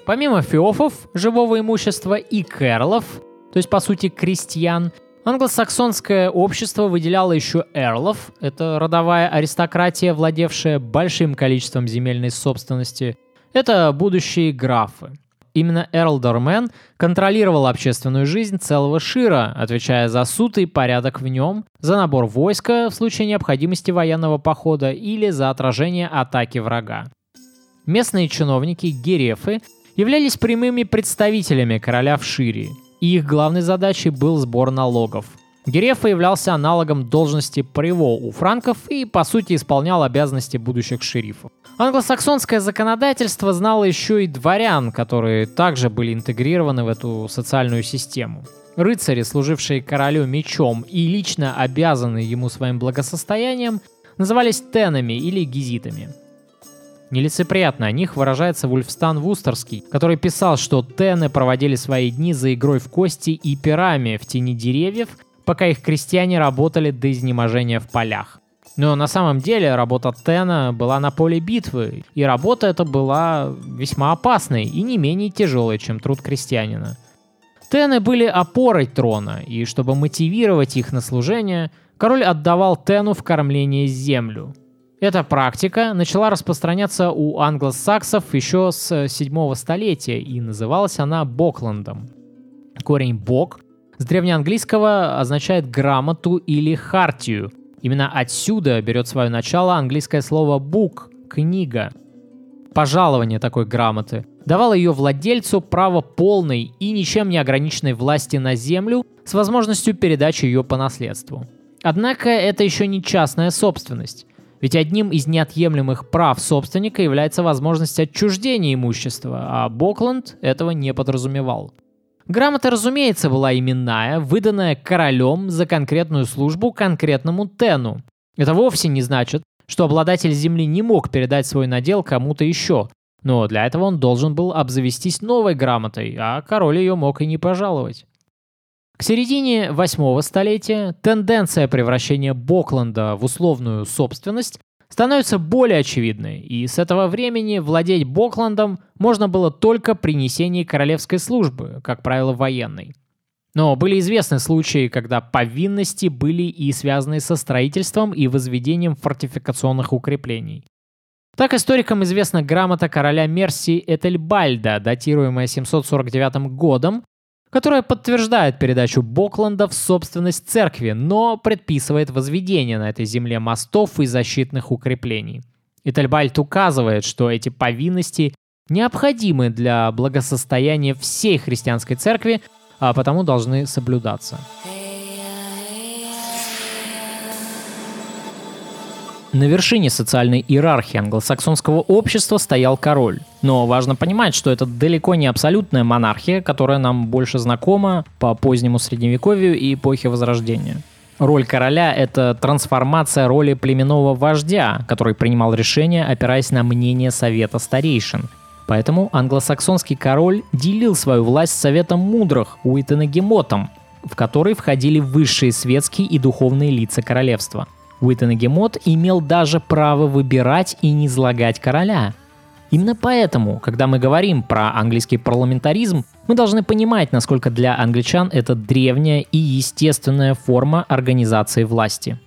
Помимо феофов, живого имущества и кэрлов, то есть по сути крестьян, Англосаксонское общество выделяло еще эрлов, это родовая аристократия, владевшая большим количеством земельной собственности. Это будущие графы. Именно Эрл Дормен контролировал общественную жизнь целого Шира, отвечая за суд и порядок в нем, за набор войска в случае необходимости военного похода или за отражение атаки врага. Местные чиновники, герефы, являлись прямыми представителями короля в Шире, и их главной задачей был сбор налогов. Герефа являлся аналогом должности Приво у франков и, по сути, исполнял обязанности будущих шерифов. Англосаксонское законодательство знало еще и дворян, которые также были интегрированы в эту социальную систему. Рыцари, служившие королю мечом и лично обязанные ему своим благосостоянием, назывались тенами или гизитами. Нелицеприятно о них выражается Вульфстан Вустерский, который писал, что тены проводили свои дни за игрой в кости и пирами в тени деревьев, пока их крестьяне работали до изнеможения в полях. Но на самом деле работа Тена была на поле битвы, и работа эта была весьма опасной и не менее тяжелой, чем труд крестьянина. Тены были опорой трона, и чтобы мотивировать их на служение, король отдавал Тену в кормление землю – эта практика начала распространяться у англосаксов еще с 7 столетия, и называлась она Бокландом. Корень «бок» с древнеанглийского означает грамоту или хартию. Именно отсюда берет свое начало английское слово «бук» — книга. Пожалование такой грамоты давало ее владельцу право полной и ничем не ограниченной власти на землю с возможностью передачи ее по наследству. Однако это еще не частная собственность. Ведь одним из неотъемлемых прав собственника является возможность отчуждения имущества, а Бокланд этого не подразумевал. Грамота, разумеется, была именная, выданная королем за конкретную службу конкретному тену. Это вовсе не значит, что обладатель земли не мог передать свой надел кому-то еще, но для этого он должен был обзавестись новой грамотой, а король ее мог и не пожаловать. К середине восьмого столетия тенденция превращения Бокленда в условную собственность становится более очевидной, и с этого времени владеть Боклендом можно было только при несении королевской службы, как правило, военной. Но были известны случаи, когда повинности были и связаны со строительством и возведением фортификационных укреплений. Так историкам известна грамота короля Мерси Этельбальда, датируемая 749 годом, которая подтверждает передачу Бокланда в собственность церкви, но предписывает возведение на этой земле мостов и защитных укреплений. Итальбальт указывает, что эти повинности необходимы для благосостояния всей христианской церкви, а потому должны соблюдаться. На вершине социальной иерархии англосаксонского общества стоял король. Но важно понимать, что это далеко не абсолютная монархия, которая нам больше знакома по позднему средневековью и эпохе Возрождения. Роль короля — это трансформация роли племенного вождя, который принимал решения, опираясь на мнение совета старейшин. Поэтому англосаксонский король делил свою власть советом мудрых, Уитенегемотом, в который входили высшие светские и духовные лица королевства — Уитенегемот имел даже право выбирать и не излагать короля. Именно поэтому, когда мы говорим про английский парламентаризм, мы должны понимать, насколько для англичан это древняя и естественная форма организации власти.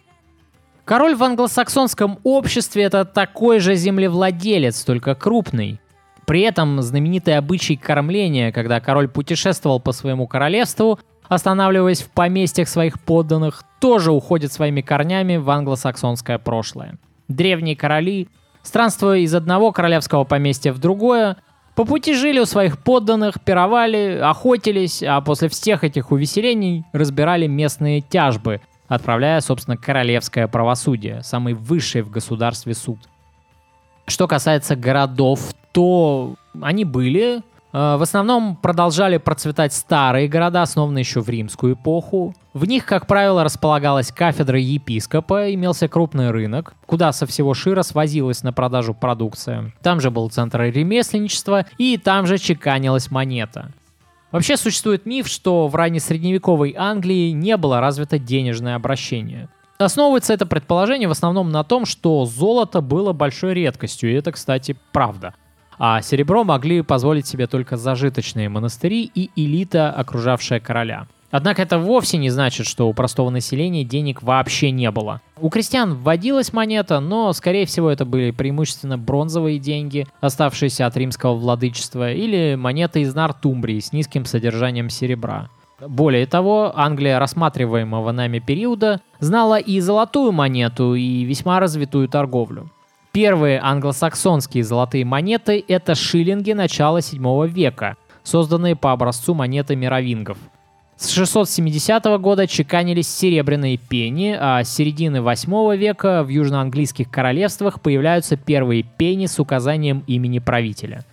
Король в англосаксонском обществе это такой же землевладелец, только крупный. При этом знаменитый обычай кормления, когда король путешествовал по своему королевству, останавливаясь в поместьях своих подданных, тоже уходит своими корнями в англосаксонское прошлое. Древние короли, странствуя из одного королевского поместья в другое, по пути жили у своих подданных, пировали, охотились, а после всех этих увеселений разбирали местные тяжбы, отправляя, собственно, королевское правосудие, самый высший в государстве суд. Что касается городов, то они были, в основном продолжали процветать старые города, основанные еще в римскую эпоху. В них, как правило, располагалась кафедра епископа, имелся крупный рынок, куда со всего Шира свозилась на продажу продукция. Там же был центр ремесленничества, и там же чеканилась монета. Вообще существует миф, что в раннесредневековой Англии не было развито денежное обращение. Основывается это предположение в основном на том, что золото было большой редкостью, и это, кстати, правда а серебро могли позволить себе только зажиточные монастыри и элита, окружавшая короля. Однако это вовсе не значит, что у простого населения денег вообще не было. У крестьян вводилась монета, но, скорее всего, это были преимущественно бронзовые деньги, оставшиеся от римского владычества, или монеты из Нортумбрии с низким содержанием серебра. Более того, Англия рассматриваемого нами периода знала и золотую монету, и весьма развитую торговлю. Первые англосаксонские золотые монеты — это шиллинги начала 7 века, созданные по образцу монеты мировингов. С 670 года чеканились серебряные пени, а с середины 8 века в южноанглийских королевствах появляются первые пени с указанием имени правителя.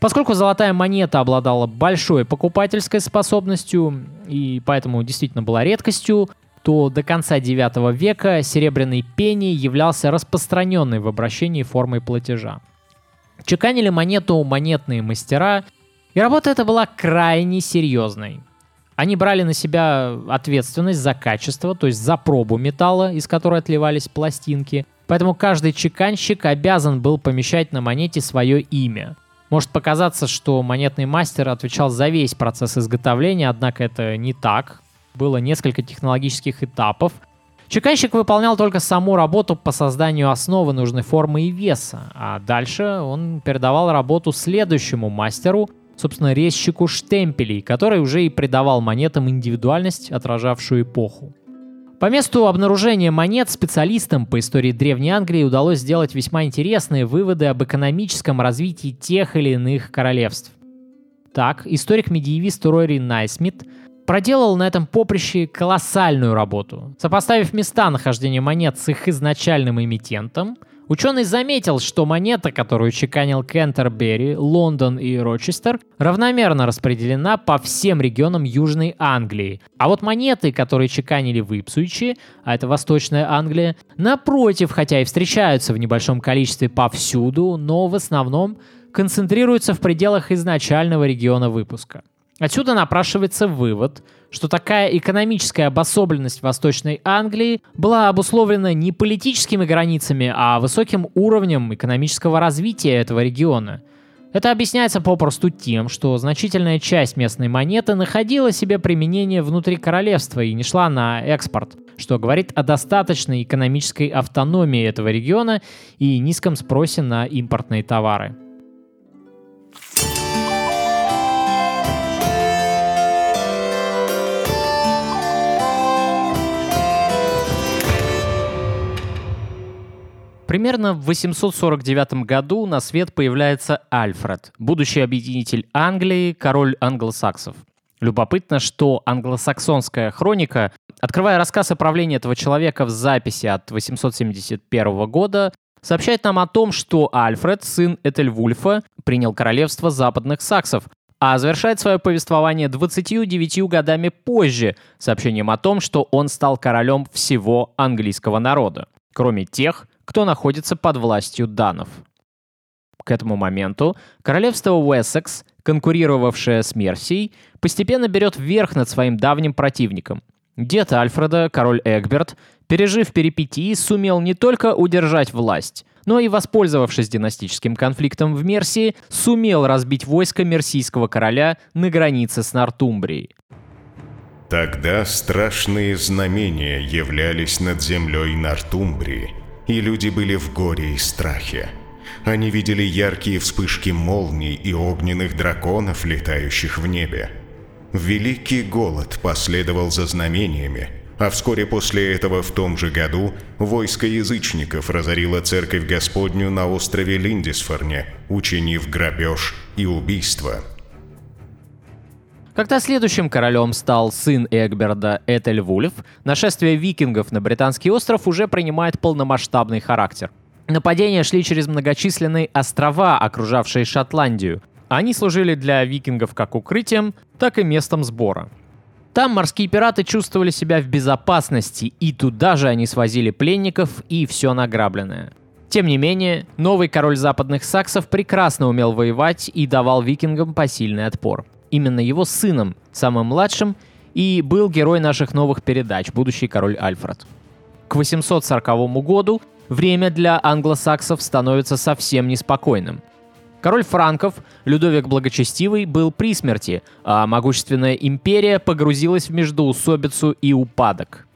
Поскольку золотая монета обладала большой покупательской способностью и поэтому действительно была редкостью, то до конца IX века серебряный пенни являлся распространенной в обращении формой платежа. Чеканили монету монетные мастера, и работа эта была крайне серьезной. Они брали на себя ответственность за качество, то есть за пробу металла, из которой отливались пластинки. Поэтому каждый чеканщик обязан был помещать на монете свое имя. Может показаться, что монетный мастер отвечал за весь процесс изготовления, однако это не так было несколько технологических этапов. Чеканщик выполнял только саму работу по созданию основы нужной формы и веса, а дальше он передавал работу следующему мастеру, собственно, резчику штемпелей, который уже и придавал монетам индивидуальность, отражавшую эпоху. По месту обнаружения монет специалистам по истории Древней Англии удалось сделать весьма интересные выводы об экономическом развитии тех или иных королевств. Так, историк-медиевист Рори Найсмит проделал на этом поприще колоссальную работу. Сопоставив места нахождения монет с их изначальным эмитентом, ученый заметил, что монета, которую чеканил Кентербери, Лондон и Рочестер, равномерно распределена по всем регионам Южной Англии. А вот монеты, которые чеканили в Ипсуиче, а это Восточная Англия, напротив, хотя и встречаются в небольшом количестве повсюду, но в основном концентрируются в пределах изначального региона выпуска. Отсюда напрашивается вывод, что такая экономическая обособленность Восточной Англии была обусловлена не политическими границами, а высоким уровнем экономического развития этого региона. Это объясняется попросту тем, что значительная часть местной монеты находила себе применение внутри королевства и не шла на экспорт, что говорит о достаточной экономической автономии этого региона и низком спросе на импортные товары. Примерно в 849 году на свет появляется Альфред, будущий объединитель Англии, король англосаксов. Любопытно, что англосаксонская хроника, открывая рассказ о правлении этого человека в записи от 871 года, сообщает нам о том, что Альфред, сын Этельвульфа, принял королевство западных саксов, а завершает свое повествование 29 годами позже сообщением о том, что он стал королем всего английского народа, кроме тех, кто находится под властью данов. К этому моменту королевство Уэссекс, конкурировавшее с Мерсией, постепенно берет верх над своим давним противником. Дед Альфреда, король Эгберт, пережив перипетии, сумел не только удержать власть, но и, воспользовавшись династическим конфликтом в Мерсии, сумел разбить войско мерсийского короля на границе с Нортумбрией. Тогда страшные знамения являлись над землей Нортумбрии, и люди были в горе и страхе. Они видели яркие вспышки молний и огненных драконов, летающих в небе. Великий голод последовал за знамениями, а вскоре после этого в том же году войско язычников разорило церковь Господню на острове Линдисфорне, учинив грабеж и убийство. Когда следующим королем стал сын Эгберда Этельвульф, нашествие викингов на британский остров уже принимает полномасштабный характер. Нападения шли через многочисленные острова, окружавшие Шотландию. Они служили для викингов как укрытием, так и местом сбора. Там морские пираты чувствовали себя в безопасности, и туда же они свозили пленников и все награбленное. Тем не менее, новый король западных саксов прекрасно умел воевать и давал викингам посильный отпор. Именно его сыном, самым младшим, и был герой наших новых передач, будущий король Альфред. К 840 году время для англосаксов становится совсем неспокойным. Король франков, Людовик Благочестивый, был при смерти, а могущественная империя погрузилась в междоусобицу и упадок.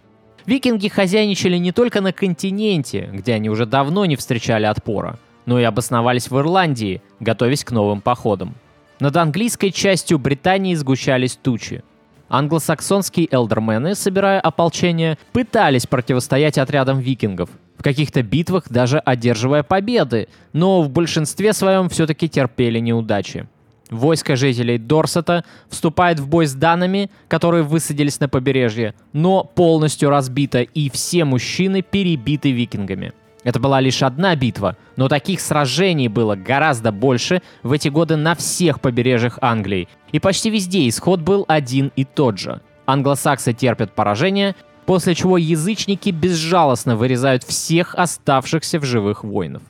Викинги хозяйничали не только на континенте, где они уже давно не встречали отпора, но и обосновались в Ирландии, готовясь к новым походам. Над английской частью Британии сгущались тучи. Англосаксонские элдермены, собирая ополчение, пытались противостоять отрядам викингов, в каких-то битвах даже одерживая победы, но в большинстве своем все-таки терпели неудачи. Войско жителей Дорсета вступает в бой с данами, которые высадились на побережье, но полностью разбито, и все мужчины перебиты викингами. Это была лишь одна битва, но таких сражений было гораздо больше в эти годы на всех побережьях Англии, и почти везде исход был один и тот же. Англосаксы терпят поражение, после чего язычники безжалостно вырезают всех оставшихся в живых воинов.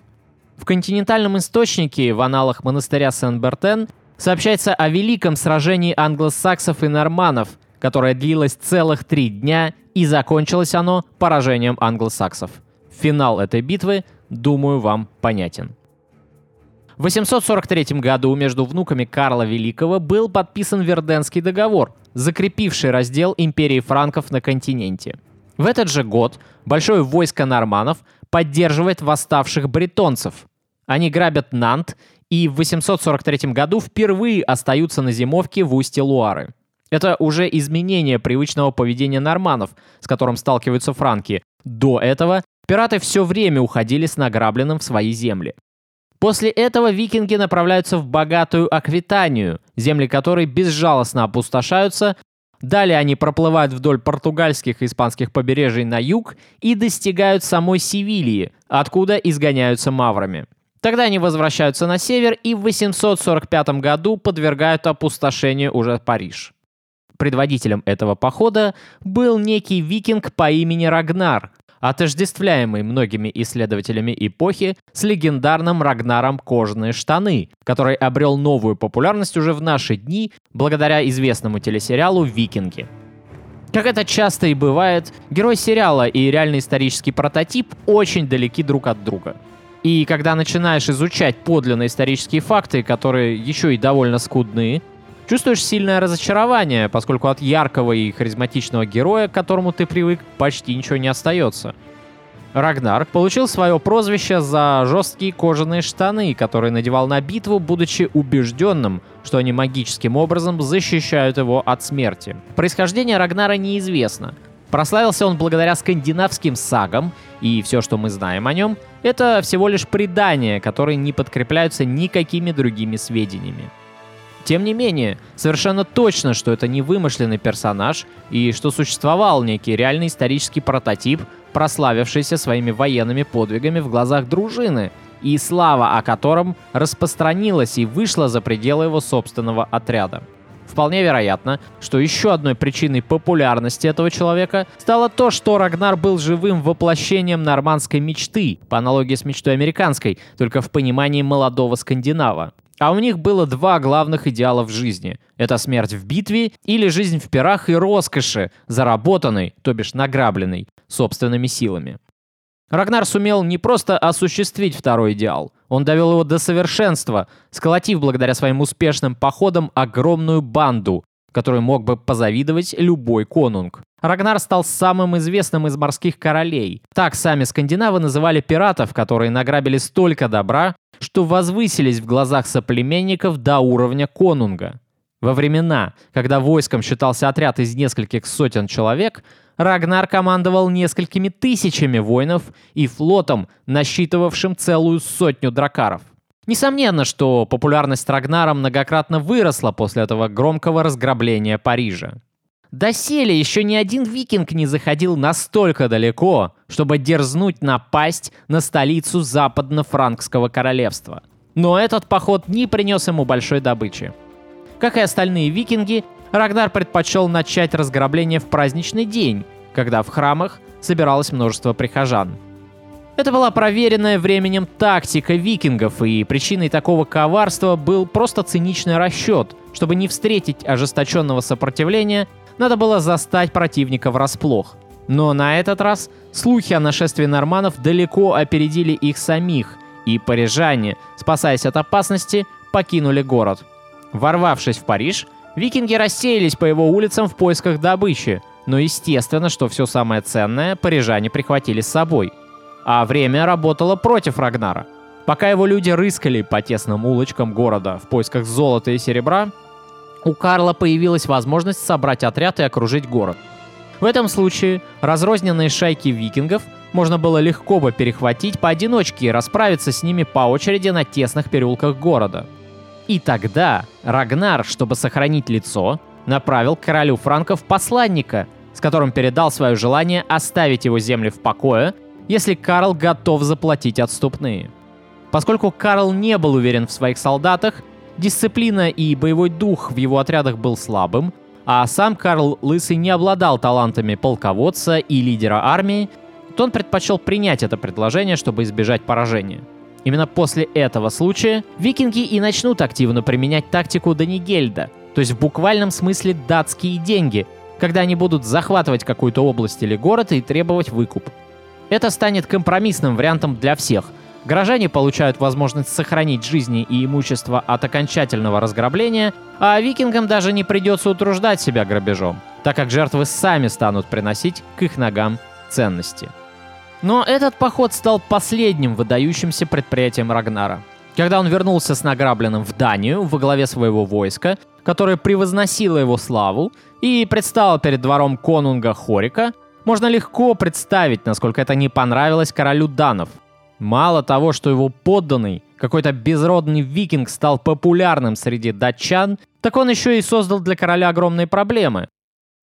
В континентальном источнике в аналах монастыря Сен-Бертен сообщается о великом сражении англосаксов и норманов, которое длилось целых три дня и закончилось оно поражением англосаксов. Финал этой битвы, думаю, вам понятен. В 843 году между внуками Карла Великого был подписан Верденский договор, закрепивший раздел империи франков на континенте. В этот же год большое войско норманов поддерживает восставших бретонцев. Они грабят Нант и в 843 году впервые остаются на зимовке в устье Луары. Это уже изменение привычного поведения норманов, с которым сталкиваются франки. До этого пираты все время уходили с награбленным в свои земли. После этого викинги направляются в богатую Аквитанию, земли которой безжалостно опустошаются. Далее они проплывают вдоль португальских и испанских побережий на юг и достигают самой Севильи, откуда изгоняются маврами. Тогда они возвращаются на север и в 845 году подвергают опустошению уже Париж. Предводителем этого похода был некий викинг по имени Рагнар, отождествляемый многими исследователями эпохи с легендарным Рагнаром «Кожаные штаны», который обрел новую популярность уже в наши дни благодаря известному телесериалу «Викинги». Как это часто и бывает, герой сериала и реальный исторический прототип очень далеки друг от друга. И когда начинаешь изучать подлинные исторические факты, которые еще и довольно скудные, Чувствуешь сильное разочарование, поскольку от яркого и харизматичного героя, к которому ты привык, почти ничего не остается. Рагнар получил свое прозвище за жесткие кожаные штаны, которые надевал на битву, будучи убежденным, что они магическим образом защищают его от смерти. Происхождение Рагнара неизвестно. Прославился он благодаря скандинавским сагам, и все, что мы знаем о нем, это всего лишь предания, которые не подкрепляются никакими другими сведениями. Тем не менее, совершенно точно, что это не вымышленный персонаж и что существовал некий реальный исторический прототип, прославившийся своими военными подвигами в глазах дружины, и слава о котором распространилась и вышла за пределы его собственного отряда. Вполне вероятно, что еще одной причиной популярности этого человека стало то, что Рагнар был живым воплощением нормандской мечты, по аналогии с мечтой американской, только в понимании молодого скандинава. А у них было два главных идеала в жизни. Это смерть в битве или жизнь в пирах и роскоши, заработанной, то бишь награбленной, собственными силами. Рагнар сумел не просто осуществить второй идеал, он довел его до совершенства, сколотив благодаря своим успешным походам огромную банду, которой мог бы позавидовать любой конунг. Рагнар стал самым известным из морских королей. Так сами скандинавы называли пиратов, которые награбили столько добра, что возвысились в глазах соплеменников до уровня конунга. Во времена, когда войском считался отряд из нескольких сотен человек, Рагнар командовал несколькими тысячами воинов и флотом, насчитывавшим целую сотню дракаров. Несомненно, что популярность Рагнара многократно выросла после этого громкого разграбления Парижа. Доселе еще ни один викинг не заходил настолько далеко, чтобы дерзнуть напасть на столицу западно-франкского королевства. Но этот поход не принес ему большой добычи. Как и остальные викинги, Рагнар предпочел начать разграбление в праздничный день, когда в храмах собиралось множество прихожан. Это была проверенная временем тактика викингов, и причиной такого коварства был просто циничный расчет. Чтобы не встретить ожесточенного сопротивления, надо было застать противника врасплох. Но на этот раз слухи о нашествии норманов далеко опередили их самих, и парижане, спасаясь от опасности, покинули город. Ворвавшись в Париж, Викинги рассеялись по его улицам в поисках добычи, но естественно, что все самое ценное парижане прихватили с собой. А время работало против Рагнара. Пока его люди рыскали по тесным улочкам города в поисках золота и серебра, у Карла появилась возможность собрать отряд и окружить город. В этом случае разрозненные шайки викингов можно было легко бы перехватить поодиночке и расправиться с ними по очереди на тесных переулках города – и тогда Рагнар, чтобы сохранить лицо, направил к королю франков посланника, с которым передал свое желание оставить его земли в покое, если Карл готов заплатить отступные. Поскольку Карл не был уверен в своих солдатах, дисциплина и боевой дух в его отрядах был слабым, а сам Карл Лысый не обладал талантами полководца и лидера армии, то он предпочел принять это предложение, чтобы избежать поражения. Именно после этого случая викинги и начнут активно применять тактику Данигельда, то есть в буквальном смысле датские деньги, когда они будут захватывать какую-то область или город и требовать выкуп. Это станет компромиссным вариантом для всех. Горожане получают возможность сохранить жизни и имущество от окончательного разграбления, а викингам даже не придется утруждать себя грабежом, так как жертвы сами станут приносить к их ногам ценности. Но этот поход стал последним выдающимся предприятием Рагнара. Когда он вернулся с награбленным в Данию во главе своего войска, которое превозносило его славу, и предстало перед двором конунга Хорика, можно легко представить, насколько это не понравилось королю данов. Мало того, что его подданный, какой-то безродный викинг стал популярным среди датчан, так он еще и создал для короля огромные проблемы.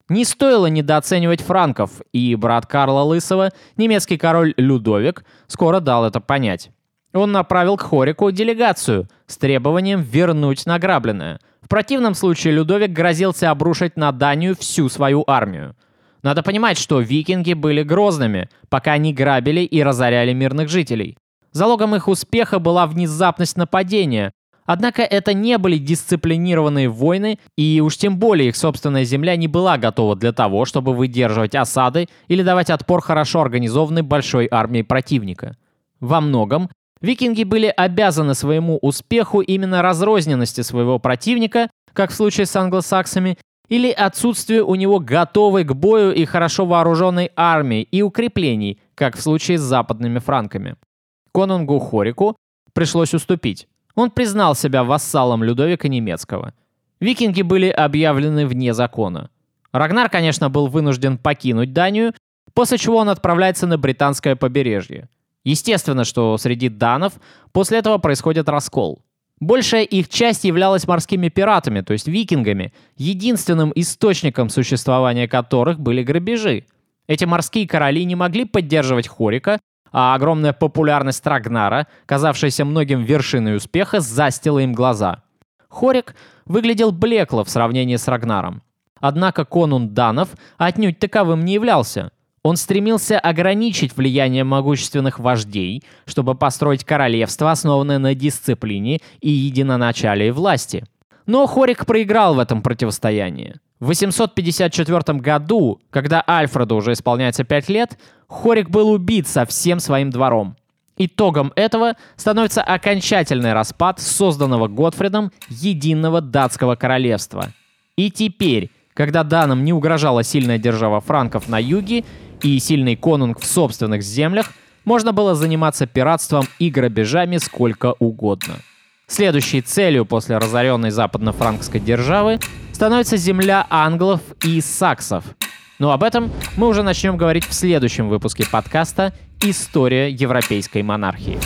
Не стоило недооценивать франков, и брат Карла Лысого, немецкий король Людовик, скоро дал это понять. Он направил к Хорику делегацию с требованием вернуть награбленное. В противном случае Людовик грозился обрушить на Данию всю свою армию. Надо понимать, что викинги были грозными, пока они грабили и разоряли мирных жителей. Залогом их успеха была внезапность нападения, Однако это не были дисциплинированные войны, и уж тем более их собственная земля не была готова для того, чтобы выдерживать осады или давать отпор хорошо организованной большой армии противника. Во многом викинги были обязаны своему успеху именно разрозненности своего противника, как в случае с англосаксами, или отсутствию у него готовой к бою и хорошо вооруженной армии и укреплений, как в случае с западными франками. Конунгу Хорику пришлось уступить. Он признал себя вассалом Людовика Немецкого. Викинги были объявлены вне закона. Рагнар, конечно, был вынужден покинуть Данию, после чего он отправляется на британское побережье. Естественно, что среди данов после этого происходит раскол. Большая их часть являлась морскими пиратами, то есть викингами, единственным источником существования которых были грабежи. Эти морские короли не могли поддерживать Хорика, а огромная популярность Рагнара, казавшаяся многим вершиной успеха, застила им глаза. Хорик выглядел блекло в сравнении с Рагнаром. Однако конун Данов отнюдь таковым не являлся. Он стремился ограничить влияние могущественных вождей, чтобы построить королевство, основанное на дисциплине и единоначалии власти. Но Хорик проиграл в этом противостоянии. В 854 году, когда Альфреду уже исполняется 5 лет, Хорик был убит со всем своим двором. Итогом этого становится окончательный распад созданного Готфридом единого датского королевства. И теперь, когда данным не угрожала сильная держава франков на юге и сильный конунг в собственных землях, можно было заниматься пиратством и грабежами сколько угодно. Следующей целью после разоренной западно-франкской державы становится земля англов и саксов. Но об этом мы уже начнем говорить в следующем выпуске подкаста «История европейской монархии».